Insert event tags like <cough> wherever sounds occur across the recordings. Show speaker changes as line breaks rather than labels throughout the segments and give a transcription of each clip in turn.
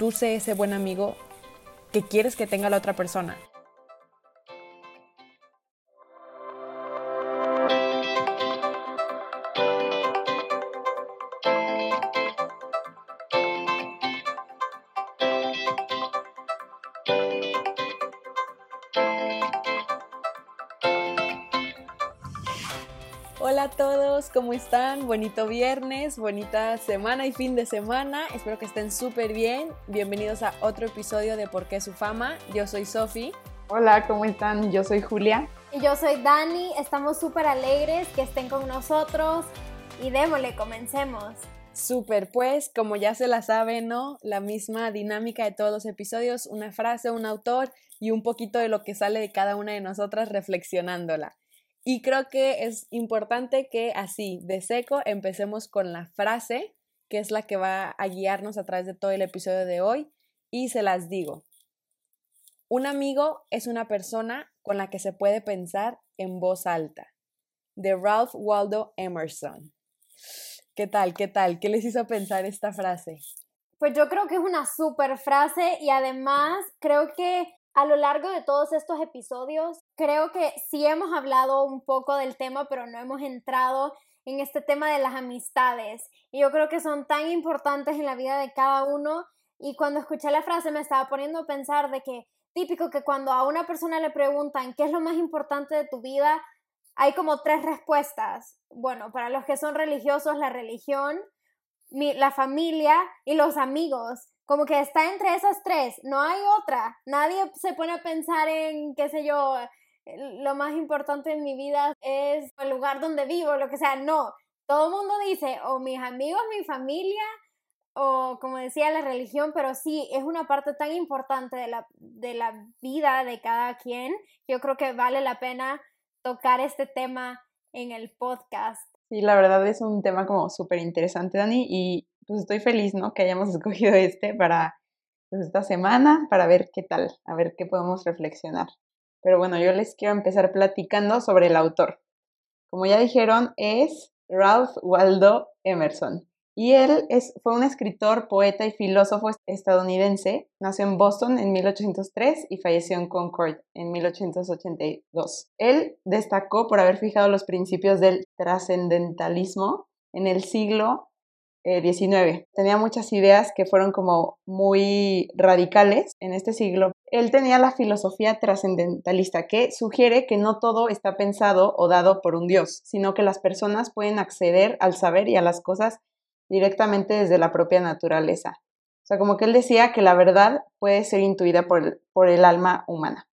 tú sé ese buen amigo que quieres que tenga la otra persona. ¿Cómo están? Bonito viernes, bonita semana y fin de semana. Espero que estén súper bien. Bienvenidos a otro episodio de Por qué su fama. Yo soy Sofi.
Hola, ¿cómo están? Yo soy Julia.
Y yo soy Dani. Estamos súper alegres que estén con nosotros. Y démosle, comencemos.
Súper, pues, como ya se la sabe, ¿no? La misma dinámica de todos los episodios, una frase, un autor y un poquito de lo que sale de cada una de nosotras reflexionándola. Y creo que es importante que así, de seco, empecemos con la frase, que es la que va a guiarnos a través de todo el episodio de hoy. Y se las digo. Un amigo es una persona con la que se puede pensar en voz alta. De Ralph Waldo Emerson. ¿Qué tal? ¿Qué tal? ¿Qué les hizo pensar esta frase?
Pues yo creo que es una super frase y además creo que a lo largo de todos estos episodios, creo que sí hemos hablado un poco del tema, pero no hemos entrado en este tema de las amistades. Y yo creo que son tan importantes en la vida de cada uno. Y cuando escuché la frase me estaba poniendo a pensar de que típico que cuando a una persona le preguntan qué es lo más importante de tu vida, hay como tres respuestas. Bueno, para los que son religiosos, la religión, la familia y los amigos como que está entre esas tres, no hay otra. Nadie se pone a pensar en, qué sé yo, lo más importante en mi vida es el lugar donde vivo, lo que sea. No, todo el mundo dice, o mis amigos, mi familia, o como decía, la religión, pero sí, es una parte tan importante de la, de la vida de cada quien. Yo creo que vale la pena tocar este tema en el podcast.
Sí, la verdad es un tema como súper interesante, Dani, y pues estoy feliz, ¿no? Que hayamos <laughs> escogido este para pues, esta semana, para ver qué tal, a ver qué podemos reflexionar. Pero bueno, yo les quiero empezar platicando sobre el autor. Como ya dijeron, es Ralph Waldo Emerson. Y él es, fue un escritor, poeta y filósofo estadounidense. Nació en Boston en 1803 y falleció en Concord en 1882. Él destacó por haber fijado los principios del trascendentalismo en el siglo 19. Eh, tenía muchas ideas que fueron como muy radicales en este siglo. Él tenía la filosofía trascendentalista que sugiere que no todo está pensado o dado por un Dios, sino que las personas pueden acceder al saber y a las cosas directamente desde la propia naturaleza. O sea, como que él decía que la verdad puede ser intuida por el, por el alma humana.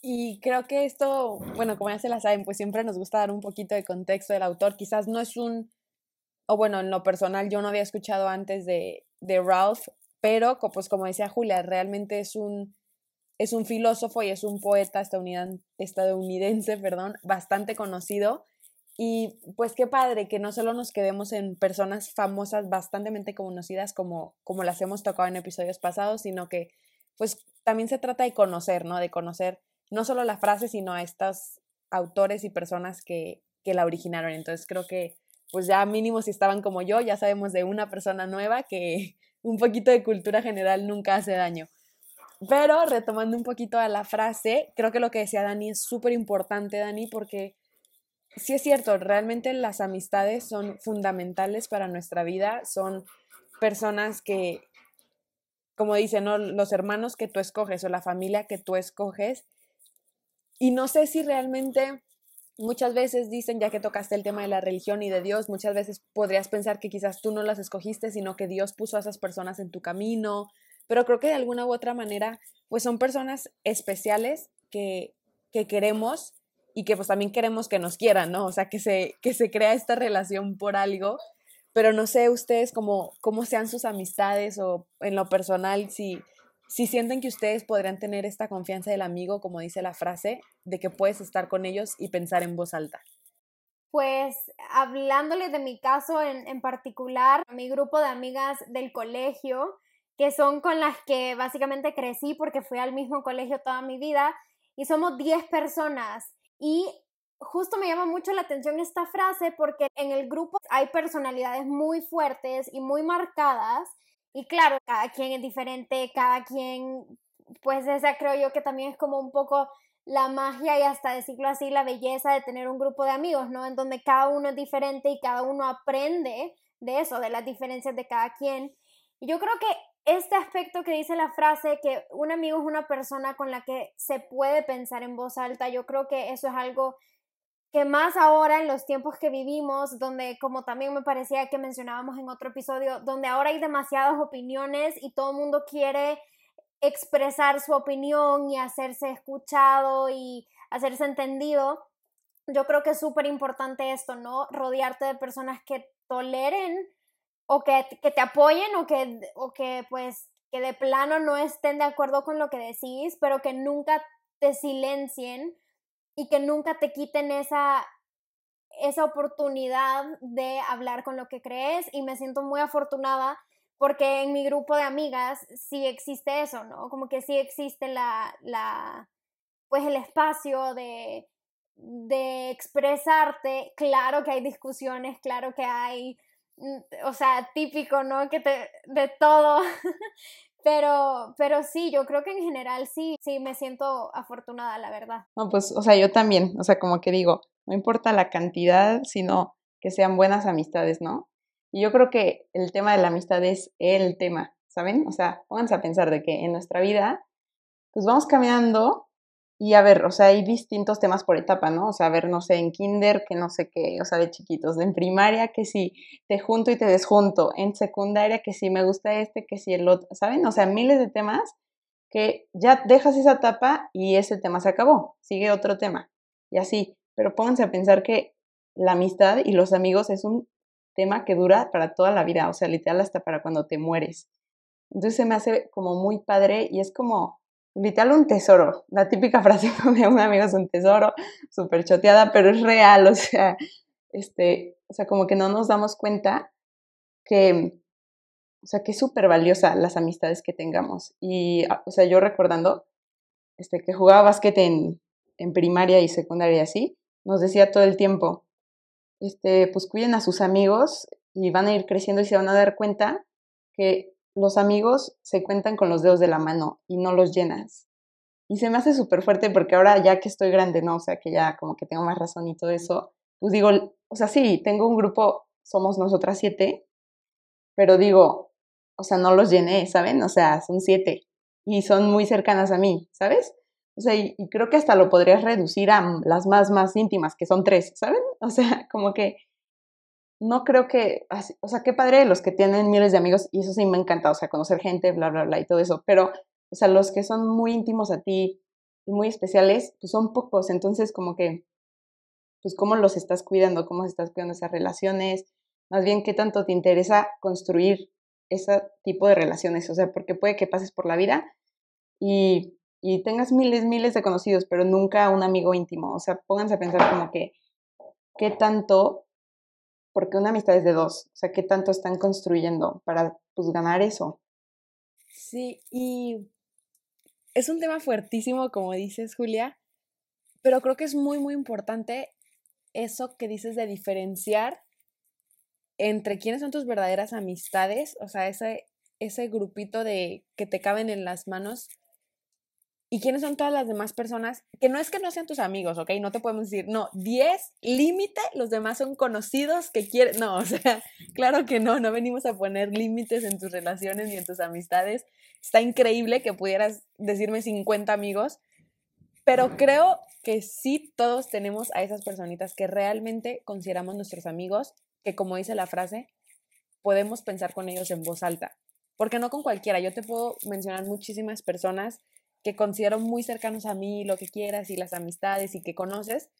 Y creo que esto, bueno, como ya se la saben, pues siempre nos gusta dar un poquito de contexto del autor. Quizás no es un o bueno, en lo personal yo no había escuchado antes de, de Ralph, pero pues como decía Julia, realmente es un, es un filósofo y es un poeta estadounidense, estadounidense <laughs> perdón, bastante conocido. Y pues qué padre que no solo nos quedemos en personas famosas, bastante conocidas como, como las hemos tocado en episodios pasados, sino que pues también se trata de conocer, ¿no? De conocer no solo la frase, sino a estos autores y personas que, que la originaron. Entonces creo que pues ya mínimo si estaban como yo, ya sabemos de una persona nueva que <laughs> un poquito de cultura general nunca hace daño. Pero retomando un poquito a la frase, creo que lo que decía Dani es súper importante, Dani, porque sí es cierto, realmente las amistades son fundamentales para nuestra vida, son personas que, como dicen, ¿no? los hermanos que tú escoges o la familia que tú escoges. Y no sé si realmente muchas veces dicen, ya que tocaste el tema de la religión y de Dios, muchas veces podrías pensar que quizás tú no las escogiste, sino que Dios puso a esas personas en tu camino, pero creo que de alguna u otra manera, pues son personas especiales que, que queremos y que pues también queremos que nos quieran, ¿no? O sea, que se, que se crea esta relación por algo, pero no sé ustedes cómo, cómo sean sus amistades o en lo personal, si si sienten que ustedes podrían tener esta confianza del amigo, como dice la frase, de que puedes estar con ellos y pensar en voz alta.
Pues hablándole de mi caso en, en particular, mi grupo de amigas del colegio, que son con las que básicamente crecí porque fui al mismo colegio toda mi vida, y somos 10 personas. Y justo me llama mucho la atención esta frase porque en el grupo hay personalidades muy fuertes y muy marcadas y claro, cada quien es diferente, cada quien, pues esa creo yo que también es como un poco la magia y hasta decirlo así, la belleza de tener un grupo de amigos, ¿no? En donde cada uno es diferente y cada uno aprende de eso, de las diferencias de cada quien. Y yo creo que este aspecto que dice la frase, que un amigo es una persona con la que se puede pensar en voz alta, yo creo que eso es algo que más ahora en los tiempos que vivimos, donde como también me parecía que mencionábamos en otro episodio, donde ahora hay demasiadas opiniones y todo el mundo quiere expresar su opinión y hacerse escuchado y hacerse entendido, yo creo que es súper importante esto, ¿no? Rodearte de personas que toleren o que, que te apoyen o que, o que pues que de plano no estén de acuerdo con lo que decís, pero que nunca te silencien y que nunca te quiten esa, esa oportunidad de hablar con lo que crees y me siento muy afortunada porque en mi grupo de amigas sí existe eso, ¿no? Como que sí existe la, la pues el espacio de, de expresarte, claro que hay discusiones, claro que hay, mm, o sea, típico, ¿no? Que te, de todo, <laughs> pero, pero sí, yo creo que en general sí, sí, me siento afortunada, la verdad.
No, pues, o sea, yo también, o sea, como que digo, no importa la cantidad, sino que sean buenas amistades, ¿no? Y yo creo que el tema de la amistad es el tema, ¿saben? O sea, pónganse a pensar de que en nuestra vida, pues vamos caminando y a ver, o sea, hay distintos temas por etapa, ¿no? O sea, a ver, no sé, en kinder, que no sé qué, o sea, de chiquitos, en primaria, que sí, te junto y te desjunto, en secundaria, que sí, me gusta este, que sí, el otro, ¿saben? O sea, miles de temas que ya dejas esa etapa y ese tema se acabó, sigue otro tema, y así, pero pónganse a pensar que la amistad y los amigos es un tema que dura para toda la vida, o sea, literal hasta para cuando te mueres. Entonces se me hace como muy padre y es como literal un tesoro. La típica <laughs> frase de un amigo es un tesoro, súper choteada, pero es real, o sea, este, o sea, como que no nos damos cuenta que, o sea, que es súper valiosa las amistades que tengamos. Y, ah, o sea, yo recordando, este, que jugaba básquet en, en primaria y secundaria así, nos decía todo el tiempo, este, pues cuiden a sus amigos y van a ir creciendo y se van a dar cuenta que los amigos se cuentan con los dedos de la mano y no los llenas. Y se me hace súper fuerte porque ahora ya que estoy grande, ¿no? O sea, que ya como que tengo más razón y todo eso, pues digo, o sea, sí, tengo un grupo, somos nosotras siete, pero digo, o sea, no los llené, ¿saben? O sea, son siete y son muy cercanas a mí, ¿sabes? O sea, y, creo que hasta lo podrías reducir a las más, más íntimas, que son tres, ¿saben? <laughs> O sea, como que no creo que, o sea, qué padre los que tienen miles de amigos, y eso sí me encanta, o sea, conocer gente, bla, bla, bla, y todo eso, pero, o sea, los que son muy íntimos a ti y muy especiales, pues son pocos, entonces como que, pues cómo los estás cuidando, cómo estás cuidando esas relaciones, más bien qué tanto te interesa construir ese tipo de relaciones, o sea, porque puede que pases por la vida y y tengas miles, miles de conocidos, pero nunca un amigo íntimo. O sea, pónganse a pensar como que, ¿qué tanto? Porque una amistad es de dos. O sea, ¿qué tanto están construyendo para, pues, ganar eso?
Sí, y es un tema fuertísimo, como dices, Julia, pero creo que es muy, muy importante eso que dices de diferenciar entre quiénes son tus verdaderas amistades, o sea, ese, ese grupito de que te caben en las manos ¿Y quiénes son todas las demás personas? Que no es que no sean tus amigos, ¿ok? No te podemos decir, no, 10, límite, los demás son conocidos que quieren. No, o sea, <laughs> claro que no, no venimos a poner límites en tus relaciones ni en tus amistades. Está increíble que pudieras decirme 50 amigos, pero creo que sí todos tenemos a esas personitas que realmente consideramos nuestros amigos, que como dice la frase, podemos pensar con ellos en voz alta. Porque no con cualquiera. Yo te puedo mencionar muchísimas personas que considero muy cercanos a mí, lo que quieras y las amistades y que conoces,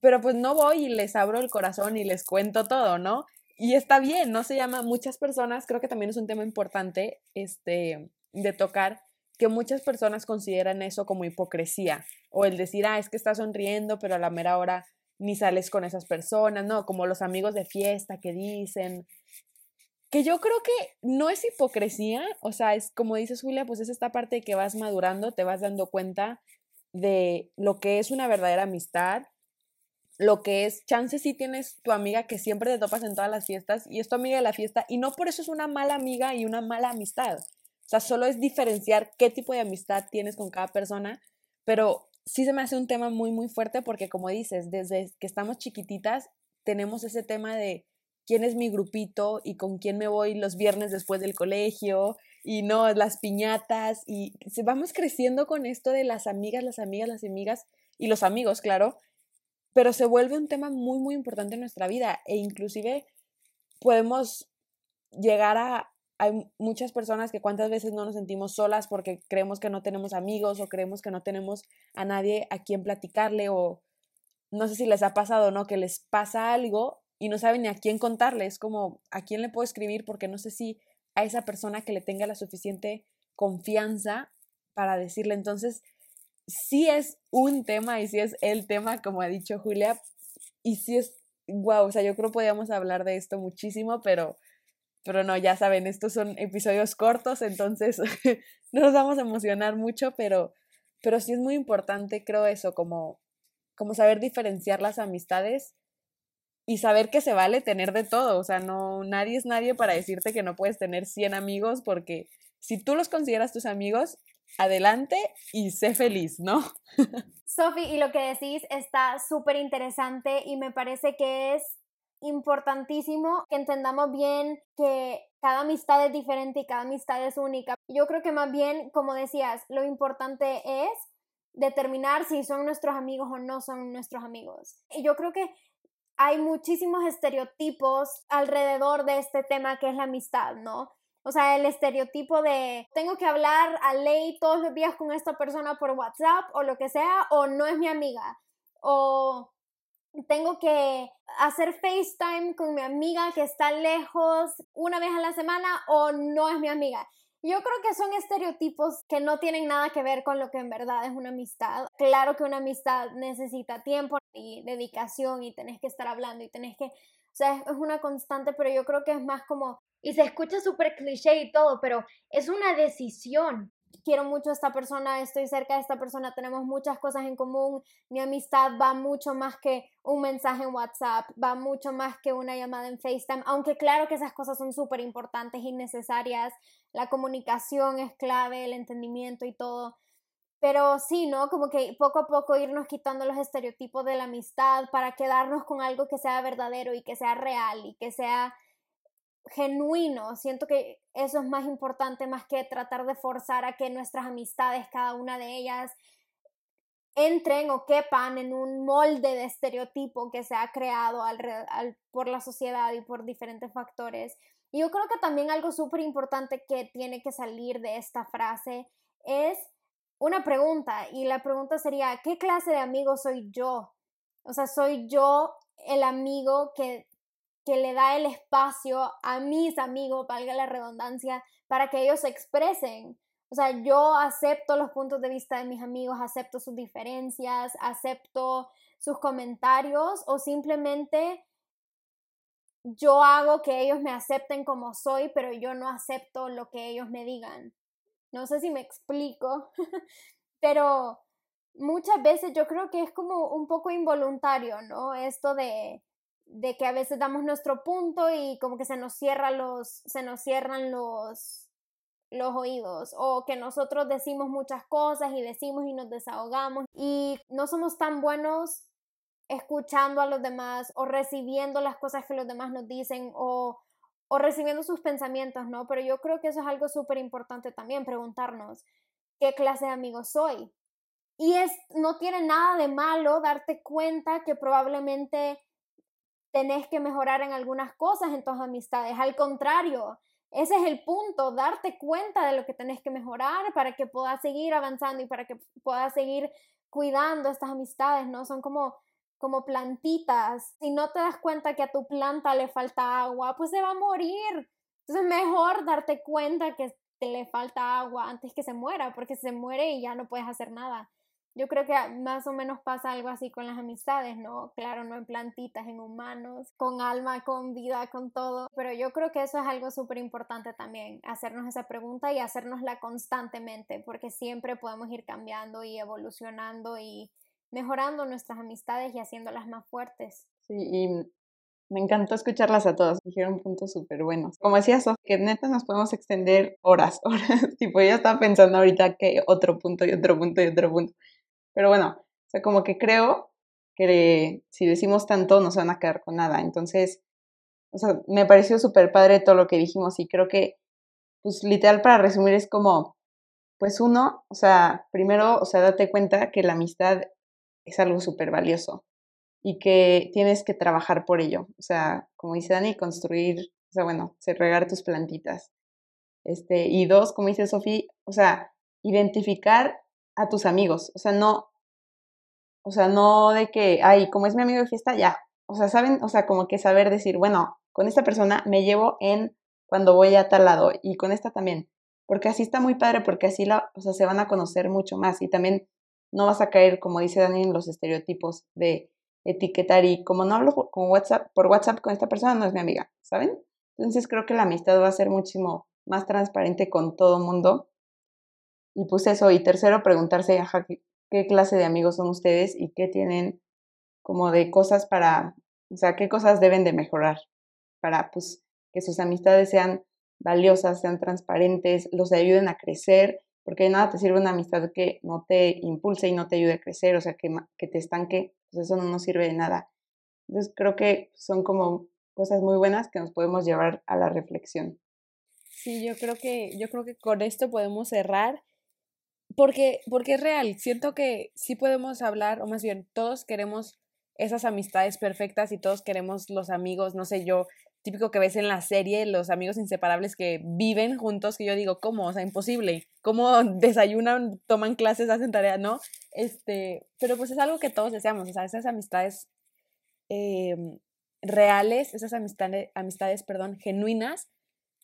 pero pues no voy y les abro el corazón y les cuento todo, ¿no? Y está bien, no se llama muchas personas, creo que también es un tema importante este de tocar que muchas personas consideran eso como hipocresía o el decir, ah, es que estás sonriendo, pero a la mera hora ni sales con esas personas, ¿no? Como los amigos de fiesta que dicen, que yo creo que no es hipocresía, o sea, es como dices Julia, pues es esta parte de que vas madurando, te vas dando cuenta de lo que es una verdadera amistad, lo que es, chance si tienes tu amiga que siempre te topas en todas las fiestas y es tu amiga de la fiesta y no por eso es una mala amiga y una mala amistad. O sea, solo es diferenciar qué tipo de amistad tienes con cada persona, pero sí se me hace un tema muy, muy fuerte porque como dices, desde que estamos chiquititas tenemos ese tema de quién es mi grupito y con quién me voy los viernes después del colegio y no, las piñatas y vamos creciendo con esto de las amigas, las amigas, las amigas y los amigos, claro, pero se vuelve un tema muy, muy importante en nuestra vida e inclusive podemos llegar a, hay muchas personas que cuántas veces no nos sentimos solas porque creemos que no tenemos amigos o creemos que no tenemos a nadie a quien platicarle o no sé si les ha pasado, ¿no? Que les pasa algo y no saben ni a quién contarle, es como a quién le puedo escribir porque no sé si a esa persona que le tenga la suficiente confianza para decirle. Entonces, sí es un tema y sí es el tema, como ha dicho Julia, y sí es, wow, o sea, yo creo que podíamos hablar de esto muchísimo, pero, pero no, ya saben, estos son episodios cortos, entonces <laughs> no nos vamos a emocionar mucho, pero, pero sí es muy importante, creo eso, como, como saber diferenciar las amistades y saber que se vale tener de todo, o sea, no, nadie es nadie para decirte que no puedes tener 100 amigos porque si tú los consideras tus amigos, adelante y sé feliz, ¿no? <laughs>
Sofi, y lo que decís está súper interesante y me parece que es importantísimo que entendamos bien que cada amistad es diferente y cada amistad es única. Yo creo que más bien, como decías, lo importante es determinar si son nuestros amigos o no son nuestros amigos. Y yo creo que hay muchísimos estereotipos alrededor de este tema que es la amistad, ¿no? O sea, el estereotipo de tengo que hablar a ley todos los días con esta persona por WhatsApp o lo que sea, o no es mi amiga. O tengo que hacer FaceTime con mi amiga que está lejos una vez a la semana o no es mi amiga. Yo creo que son estereotipos que no tienen nada que ver con lo que en verdad es una amistad. Claro que una amistad necesita tiempo y dedicación y tenés que estar hablando y tenés que, o sea, es una constante, pero yo creo que es más como y se escucha súper cliché y todo, pero es una decisión. Quiero mucho a esta persona, estoy cerca de esta persona, tenemos muchas cosas en común, mi amistad va mucho más que un mensaje en WhatsApp, va mucho más que una llamada en FaceTime, aunque claro que esas cosas son súper importantes y necesarias, la comunicación es clave, el entendimiento y todo, pero sí, ¿no? Como que poco a poco irnos quitando los estereotipos de la amistad para quedarnos con algo que sea verdadero y que sea real y que sea genuino. Siento que eso es más importante más que tratar de forzar a que nuestras amistades, cada una de ellas, entren o quepan en un molde de estereotipo que se ha creado por la sociedad y por diferentes factores. Y yo creo que también algo súper importante que tiene que salir de esta frase es una pregunta y la pregunta sería, ¿qué clase de amigo soy yo? O sea, soy yo el amigo que que le da el espacio a mis amigos, valga la redundancia, para que ellos se expresen. O sea, yo acepto los puntos de vista de mis amigos, acepto sus diferencias, acepto sus comentarios o simplemente yo hago que ellos me acepten como soy, pero yo no acepto lo que ellos me digan. No sé si me explico, <laughs> pero muchas veces yo creo que es como un poco involuntario, ¿no? Esto de, de que a veces damos nuestro punto y como que se nos cierran los, se nos cierran los, los oídos o que nosotros decimos muchas cosas y decimos y nos desahogamos y no somos tan buenos escuchando a los demás o recibiendo las cosas que los demás nos dicen o, o recibiendo sus pensamientos, ¿no? Pero yo creo que eso es algo súper importante también, preguntarnos qué clase de amigo soy. Y es, no tiene nada de malo darte cuenta que probablemente tenés que mejorar en algunas cosas en tus amistades. Al contrario, ese es el punto, darte cuenta de lo que tenés que mejorar para que puedas seguir avanzando y para que puedas seguir cuidando estas amistades, ¿no? Son como como plantitas. Si no te das cuenta que a tu planta le falta agua, pues se va a morir. Entonces mejor darte cuenta que te le falta agua antes que se muera, porque se muere y ya no puedes hacer nada. Yo creo que más o menos pasa algo así con las amistades, ¿no? Claro, no en plantitas, en humanos, con alma, con vida, con todo. Pero yo creo que eso es algo súper importante también, hacernos esa pregunta y hacernosla constantemente, porque siempre podemos ir cambiando y evolucionando y mejorando nuestras amistades y haciéndolas más fuertes.
Sí, y me encantó escucharlas a todas, dijeron puntos súper buenos. Como decía Sof, que neta nos podemos extender horas, <laughs> horas. tipo, yo estaba pensando ahorita que otro punto y otro punto y otro punto. Pero bueno, o sea, como que creo que si decimos tanto no se van a quedar con nada. Entonces, o sea, me pareció súper padre todo lo que dijimos y creo que, pues literal para resumir es como, pues uno, o sea, primero, o sea, date cuenta que la amistad es algo súper valioso y que tienes que trabajar por ello. O sea, como dice Dani, construir, o sea, bueno, regar tus plantitas. Este, y dos, como dice Sofía, o sea, identificar a tus amigos. O sea, no, o sea, no de que, ay, como es mi amigo de fiesta, ya. O sea, saben, o sea, como que saber decir, bueno, con esta persona me llevo en cuando voy a tal lado y con esta también. Porque así está muy padre, porque así la, o sea, se van a conocer mucho más y también no vas a caer, como dice Dani, en los estereotipos de etiquetar y como no hablo con WhatsApp, por WhatsApp con esta persona, no es mi amiga, ¿saben? Entonces creo que la amistad va a ser muchísimo más transparente con todo mundo. Y pues eso, y tercero, preguntarse, qué clase de amigos son ustedes y qué tienen como de cosas para, o sea, qué cosas deben de mejorar para pues que sus amistades sean valiosas, sean transparentes, los ayuden a crecer, porque de nada te sirve una amistad que no te impulse y no te ayude a crecer, o sea, que, que te estanque, pues eso no nos sirve de nada. Entonces creo que son como cosas muy buenas que nos podemos llevar a la reflexión.
Sí, yo creo que, yo creo que con esto podemos cerrar porque, porque es real, siento que sí podemos hablar, o más bien, todos queremos esas amistades perfectas y todos queremos los amigos, no sé, yo, típico que ves en la serie, los amigos inseparables que viven juntos, que yo digo, ¿cómo? O sea, imposible. ¿Cómo desayunan, toman clases, hacen tarea? No, este, pero pues es algo que todos deseamos, o sea, esas amistades em, reales, esas amistades, amistades, perdón, genuinas,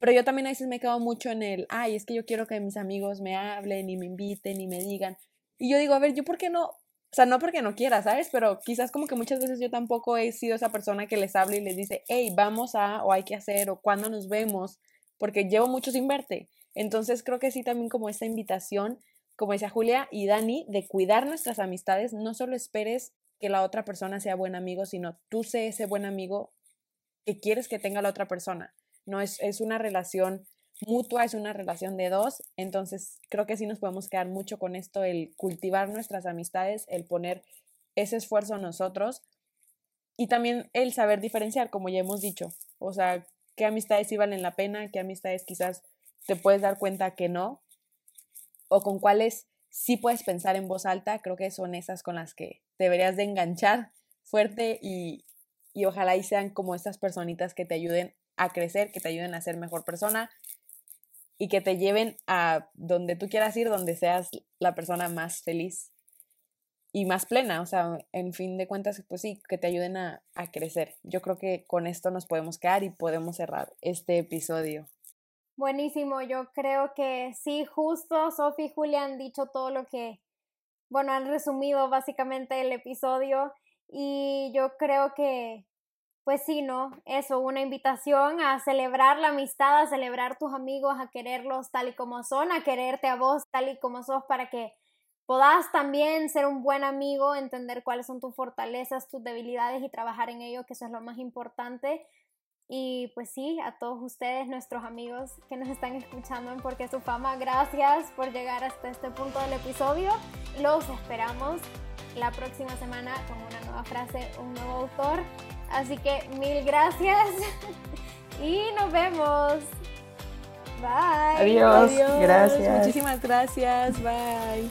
pero yo también a veces me quedo mucho en el, ay, es que yo quiero que mis amigos me hablen y me inviten y me digan. Y yo digo, a ver, ¿yo por qué no? O sea, no porque no quiera, ¿sabes? Pero quizás como que muchas veces yo tampoco he sido esa persona que les habla y les dice, hey, vamos a, o hay que hacer, o cuándo nos vemos, porque llevo mucho sin verte. Entonces creo que sí también como esta invitación, como decía Julia y Dani, de cuidar nuestras amistades, no solo esperes que la otra persona sea buen amigo, sino tú sé ese buen amigo que quieres que tenga la otra persona no es, es una relación mutua, es una relación de dos, entonces creo que sí nos podemos quedar mucho con esto, el cultivar nuestras amistades, el poner ese esfuerzo a nosotros y también el saber diferenciar, como ya hemos dicho, o sea, qué amistades sí valen la pena, qué amistades quizás te puedes dar cuenta que no, o con cuáles sí puedes pensar en voz alta, creo que son esas con las que deberías de enganchar fuerte y, y ojalá y sean como estas personitas que te ayuden a crecer, que te ayuden a ser mejor persona y que te lleven a donde tú quieras ir, donde seas la persona más feliz y más plena. O sea, en fin de cuentas, pues sí, que te ayuden a, a crecer. Yo creo que con esto nos podemos quedar y podemos cerrar este episodio.
Buenísimo, yo creo que sí, justo Sofi y Julia han dicho todo lo que, bueno, han resumido básicamente el episodio y yo creo que pues sí, ¿no? Eso, una invitación a celebrar la amistad, a celebrar tus amigos, a quererlos tal y como son, a quererte a vos tal y como sos para que puedas también ser un buen amigo, entender cuáles son tus fortalezas, tus debilidades y trabajar en ello, que eso es lo más importante. Y pues sí, a todos ustedes, nuestros amigos que nos están escuchando en Porque Su Fama, gracias por llegar hasta este punto del episodio. Los esperamos la próxima semana con una nueva frase, un nuevo autor. Así que mil gracias y nos vemos. Bye.
Adiós. Gracias.
Muchísimas gracias. Bye.